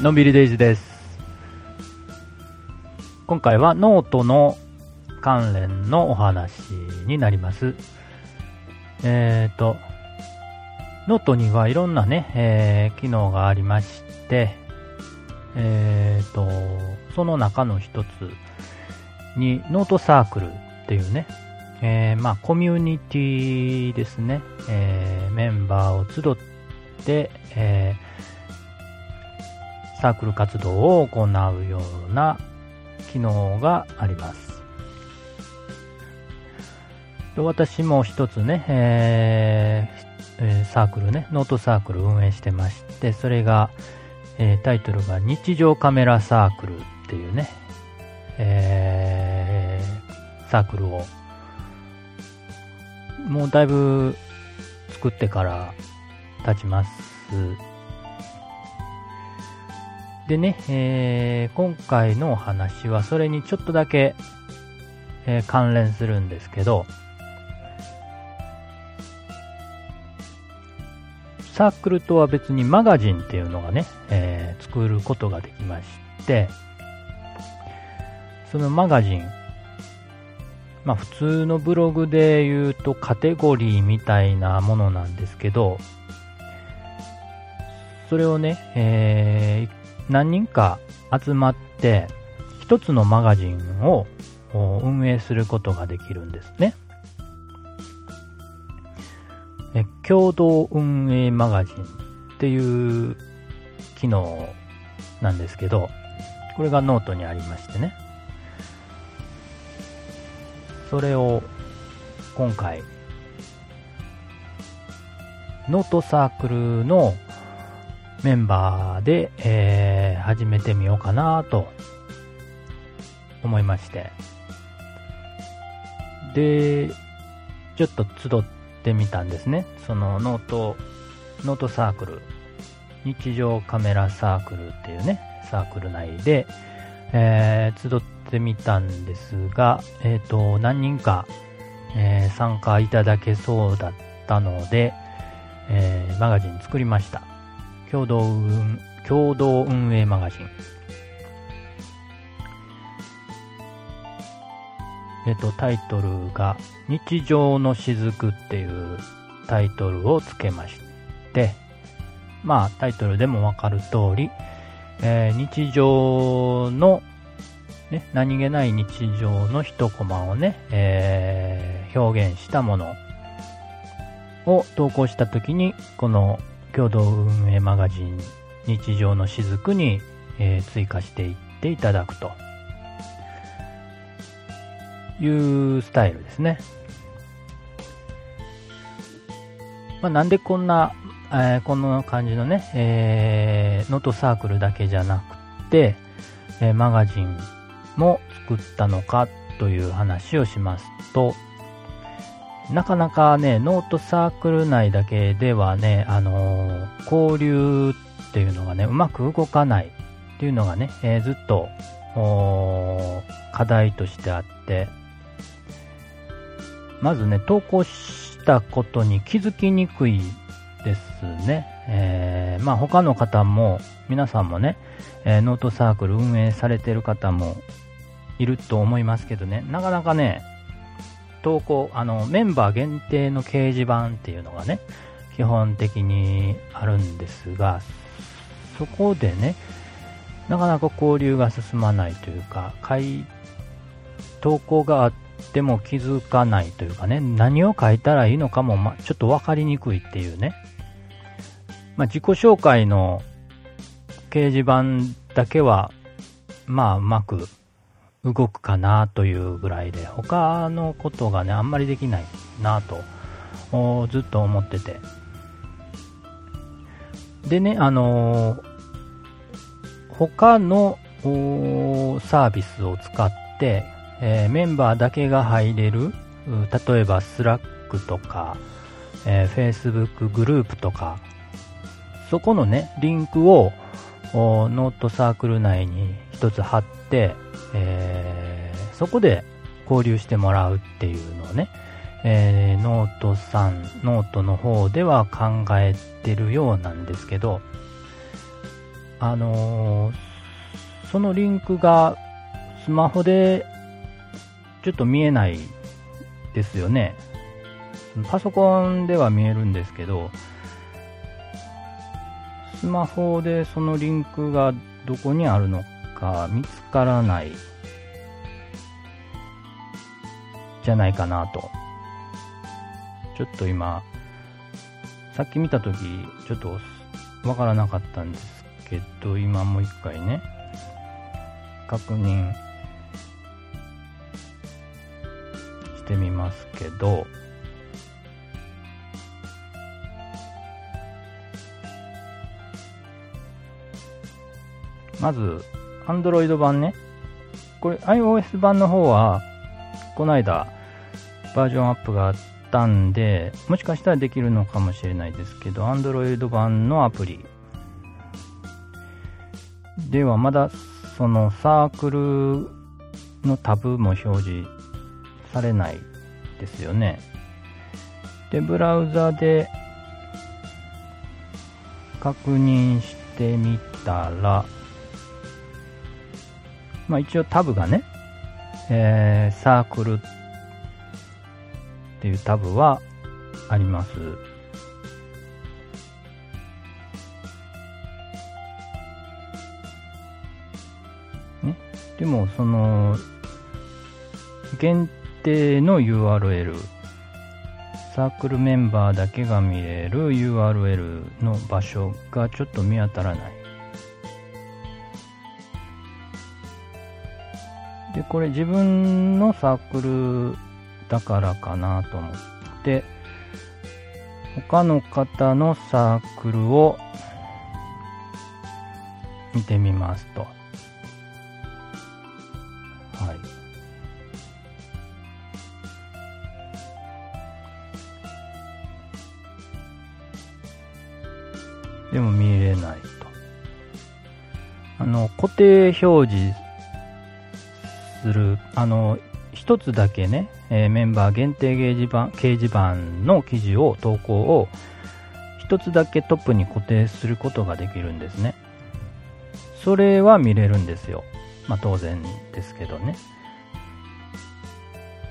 のんびりデイズです。今回はノートの関連のお話になります。えっ、と、ノートにはいろんなね、えー機能がありまして、えっ、と、その中の一つにノートサークルっていうね、えーまあコミュニティですね、えーメンバーを集って、えーサークル活動を行うような機能があります。私も一つね、えーサークルね、ノートサークル運営してまして、それが、えータイトルが日常カメラサークルっていうね、えーサークルを、もうだいぶ作ってから経ちます。でね、えー今回のお話はそれにちょっとだけ、えー関連するんですけど、サークルとは別にマガジンっていうのがね、えー作ることができまして、そのマガジン、まあ普通のブログで言うとカテゴリーみたいなものなんですけど、それをね、えー何人か集まって、一つのマガジンを運営することができるんですね。え共同運営マガジンっていう機能なんですけど、これがノートにありましてね。それを今回、ノートサークルのメンバーで、えー始めてみようかなと思いまして。で、ちょっと集ってみたんですね。その note、note サークル、日常カメラサークルっていうね、サークル内で、えー集ってみたんですが、えっ、と、何人か、えー参加いただけそうだったので、えーマガジン作りました。共同運共同運営マガジン。えっと、タイトルが、日常の雫っていうタイトルをつけまして、まあ、タイトルでもわかる通り、えー日常の、ね、何気ない日常の一コマをね、えー表現したものを投稿したときに、この共同運営マガジン日常の雫に、えー追加していっていただくというスタイルですね。まあ、なんでこんな、えーこんな感じのね、えーノートサークルだけじゃなくて、えーマガジンも作ったのかという話をしますと、なかなかね、ノートサークル内だけではね、あのー交流っていうのがね、うまく動かないっていうのがね、えーずっと、課題としてあって、まずね、投稿したことに気づきにくいですね。えーまあ他の方も、皆さんもね、えーノートサークル運営されてる方もいると思いますけどね、なかなかね、投稿、あの、メンバー限定の掲示板っていうのがね、基本的にあるんですが、そこでね、なかなか交流が進まないというか、書い投稿があっても気づかないというかね、何を書いたらいいのかも、ま、ちょっと分かりにくいっていうね。まあ、自己紹介の掲示板だけは、まあ、うまく動くかなというぐらいで、他のことがね、あんまりできないなと、ずっと思ってて。でね、あのー他のサービスを使って、えーメンバーだけが入れる、例えば Slack とか、えー Facebook グループとか、そこのね、リンクをノートサークル内に一つ貼って、えーそこで交流してもらうっていうのをね、えーノートさん、ノートの方では考えてるようなんですけど、あのー、そのリンクがスマホでちょっと見えないですよね。パソコンでは見えるんですけど、スマホでそのリンクがどこにあるのか見つからないじゃないかなと。ちょっと今、さっき見たとき、ちょっとわからなかったんですけど、今もう一回ね、確認してみますけど、まず、Android 版ね。これ iOS 版の方は、この間、バージョンアップがあったんで、もしかしたらできるのかもしれないですけど、Android 版のアプリではまだそのサークルのタブも表示されないですよね。で、ブラウザで確認してみたら、まあ一応タブがね、えー、サークルっていうタブはあります。ね、でも、その、限定の URL、サークルメンバーだけが見れる URL の場所がちょっと見当たらない。これ自分のサークルだからかなと思って、他の方のサークルを見てみますと。はい。でも見れないと。あの、固定表示する、あの、一つだけね、えー、メンバー限定掲示板掲示板の記事を、投稿を、一つだけトップに固定することができるんですね。それは見れるんですよ。まあ当然ですけどね。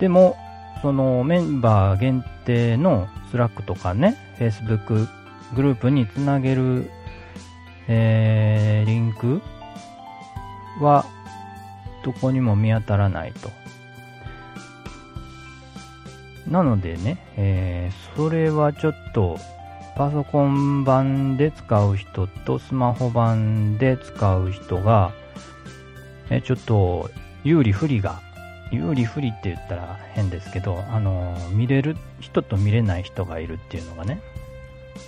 でも、そのメンバー限定の Slack とかね、Facebook グループにつなげる、えー、リンクはどこにも見当たらないと。なのでね、えー、それはちょっとパソコン版で使う人とスマホ版で使う人が、えちょっと有利不利が、有利不利って言ったら変ですけど、あの見れる人と見れない人がいるっていうのがね、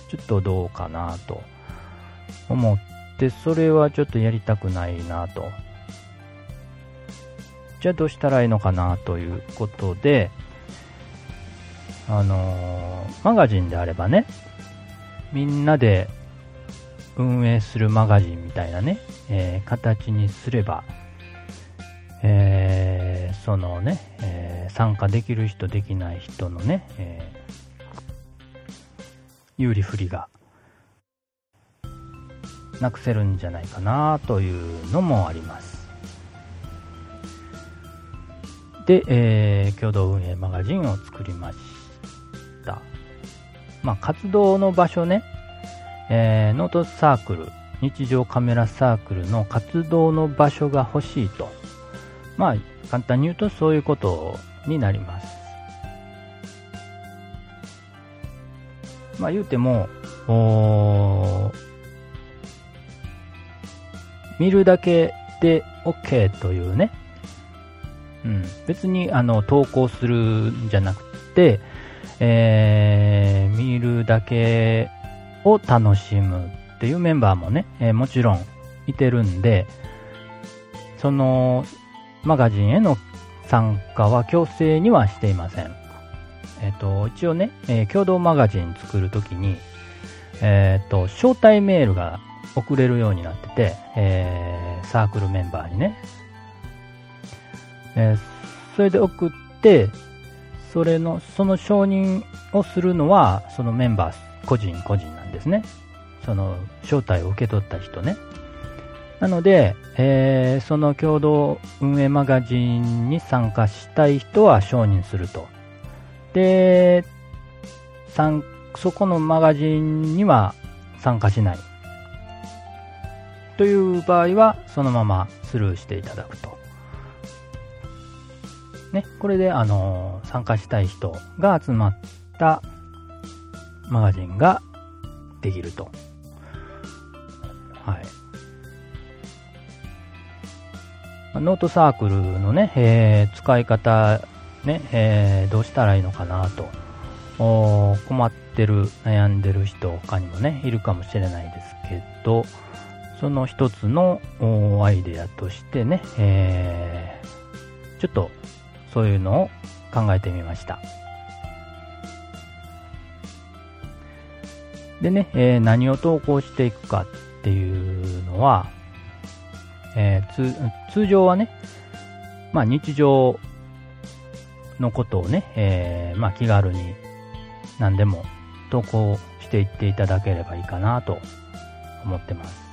ちょっとどうかなと思って、それはちょっとやりたくないなとじゃあどうしたらいいのかなということで、あのー、マガジンであればね、みんなで運営するマガジンみたいなね、えー、形にすれば、えー、そのね、えー、参加できる人、できない人のね、え有利不利がなくせるんじゃないかなというのもあります。で、えー、共同運営マガジンを作りました。まあ、活動の場所ね、えー、ノートサークル、日常カメラサークルの活動の場所が欲しいと。まあ、簡単に言うとそういうことになります。まあ、言うても、見るだけで OK というね、うん、別にあの投稿するんじゃなくて、えー、見るだけを楽しむっていうメンバーもね、えー、もちろんいてるんで、そのマガジンへの参加は強制にはしていません。えっ、ー、と、一応ね、えー、共同マガジン作るときに、えっ、と、招待メールが送れるようになってて、えー、サークルメンバーにね、えー、それで送って、それの、その承認をするのは、そのメンバー個人個人なんですね。その、招待を受け取った人ね。なので、えー、その共同運営マガジンに参加したい人は承認すると。で、そこのマガジンには参加しない。という場合は、そのままスルーしていただくと。ね、これで、あのー、参加したい人が集まったマガジンができると。はい。ノートサークルのね、えー、使い方、ね、えー、どうしたらいいのかなと。困ってる、悩んでる人他にもね、いるかもしれないですけど、その一つのアイデアとしてね、えー、ちょっとそういうのを考えてみました。でね、えー、何を投稿していくかっていうのは、えー、通常はね、まあ日常のことをね、えー、まあ気軽に何でも投稿していっていただければいいかなと思ってます。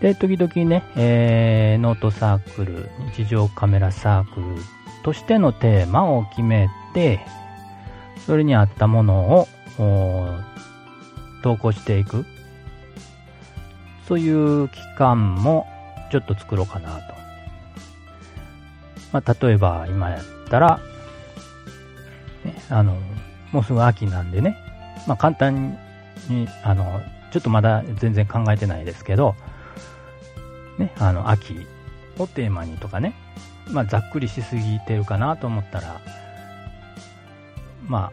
で、時々ね、えー、ノートサークル、日常カメラサークルとしてのテーマを決めて、それに合ったものを投稿していく。そういう期間もちょっと作ろうかなと。まあ、例えば今やったら、ね、あの、もうすぐ秋なんでね、まあ、簡単に、あの、ちょっとまだ全然考えてないですけど、ね、あの、秋をテーマにとかね、まあ、ざっくりしすぎてるかなと思ったら、ま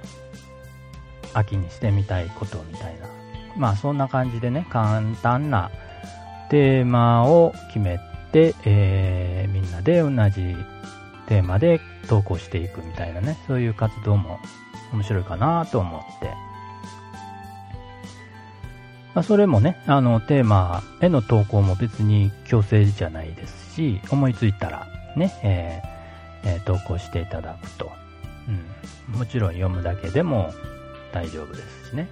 あ、秋にしてみたいことみたいな。まあ、そんな感じでね、簡単なテーマを決めて、えー、みんなで同じテーマで投稿していくみたいなね、そういう活動も面白いかなと思って。まあ、それもね、あの、テーマへの投稿も別に強制じゃないですし、思いついたらね、えーえー、投稿していただくと。うん。もちろん読むだけでも大丈夫ですしね。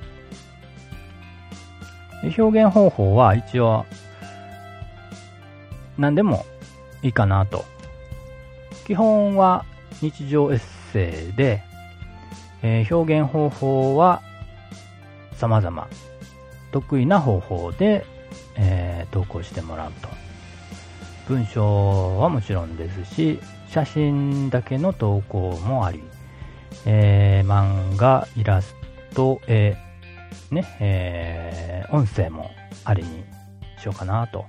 表現方法は一応、何でもいいかなと。基本は日常エッセイで、えー、表現方法は様々。得意な方法で、えー、投稿してもらうと。文章はもちろんですし、写真だけの投稿もあり、えー、漫画、イラスト、絵、ね、えー、音声もありにしようかなと。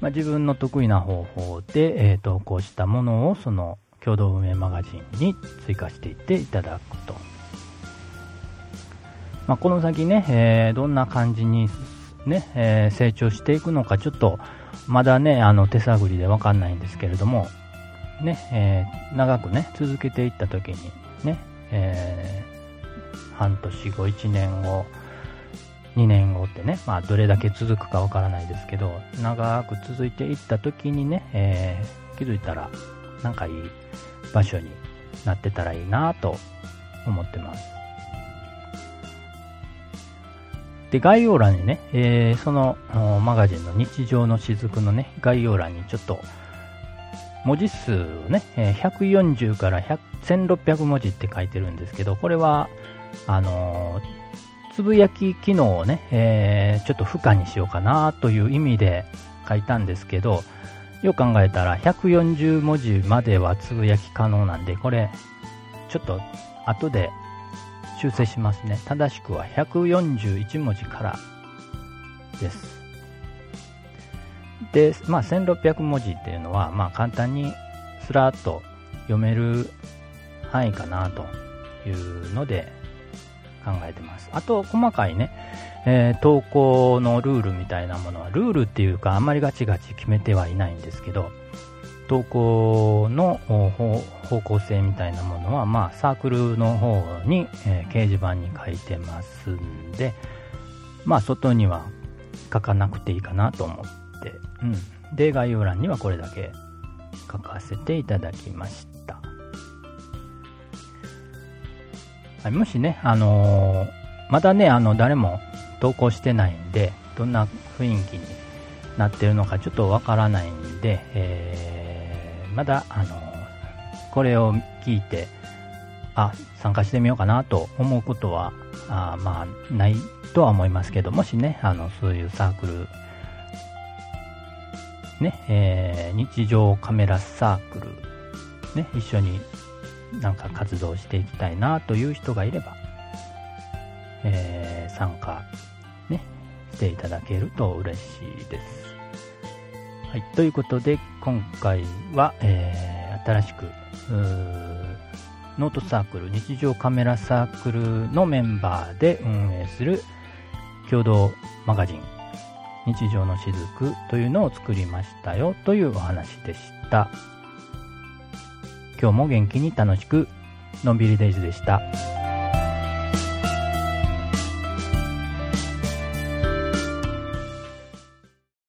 まあ、自分の得意な方法で、えー、投稿したものをその共同運営マガジンに追加していっていただくと。まあ、この先ね、えー、どんな感じにね、えー、成長していくのかちょっとまだね、あの手探りでわかんないんですけれども、ね、えー、長くね、続けていった時にね、えー、半年後、1年後、2年後ってね、まあどれだけ続くかわからないですけど、長く続いていった時にね、えー、気づいたら、なんかいい場所になってたらいいなと思ってます。で、概要欄にね、えー、そのマガジンの日常の雫のね、概要欄にちょっと、文字数をね、140から1600文字って書いてるんですけど、これは、あのー、つぶやき機能をね、えー、ちょっと負荷にしようかなという意味で書いたんですけど、よく考えたら140文字まではつぶやき可能なんで、これ、ちょっと後で修正しますね。正しくは141文字からです。で、まあ、1600文字っていうのは、まあ、簡単にスラッと読める範囲かなというので考えてます。あと、細かいね、えー、投稿のルールみたいなものは、ルールっていうか、あんまりガチガチ決めてはいないんですけど、投稿の方向性みたいなものは、まあ、サークルの方に、えー、掲示板に書いてますんで、まあ、外には書かなくていいかなと思って、うん。で、概要欄にはこれだけ書かせていただきました。はい、もしね、あのー、まだね、あの、誰も投稿してないんで、どんな雰囲気になってるのかちょっとわからないんで、えー、まだ、あの、これを聞いて、あ、参加してみようかなと思うことは、あまあ、ないとは思いますけど、もしね、あの、そういうサークル、ね、えー、日常カメラサークル、ね、一緒になんか活動していきたいなという人がいれば、えー、参加、ね、していただけると嬉しいです。はい、ということで、今回は、えー、新しく、ノートサークル、日常カメラサークルのメンバーで運営する共同マガジン、日常のしずくというのを作りましたよというお話でした。今日も元気に楽しく、のんびりデイズでした。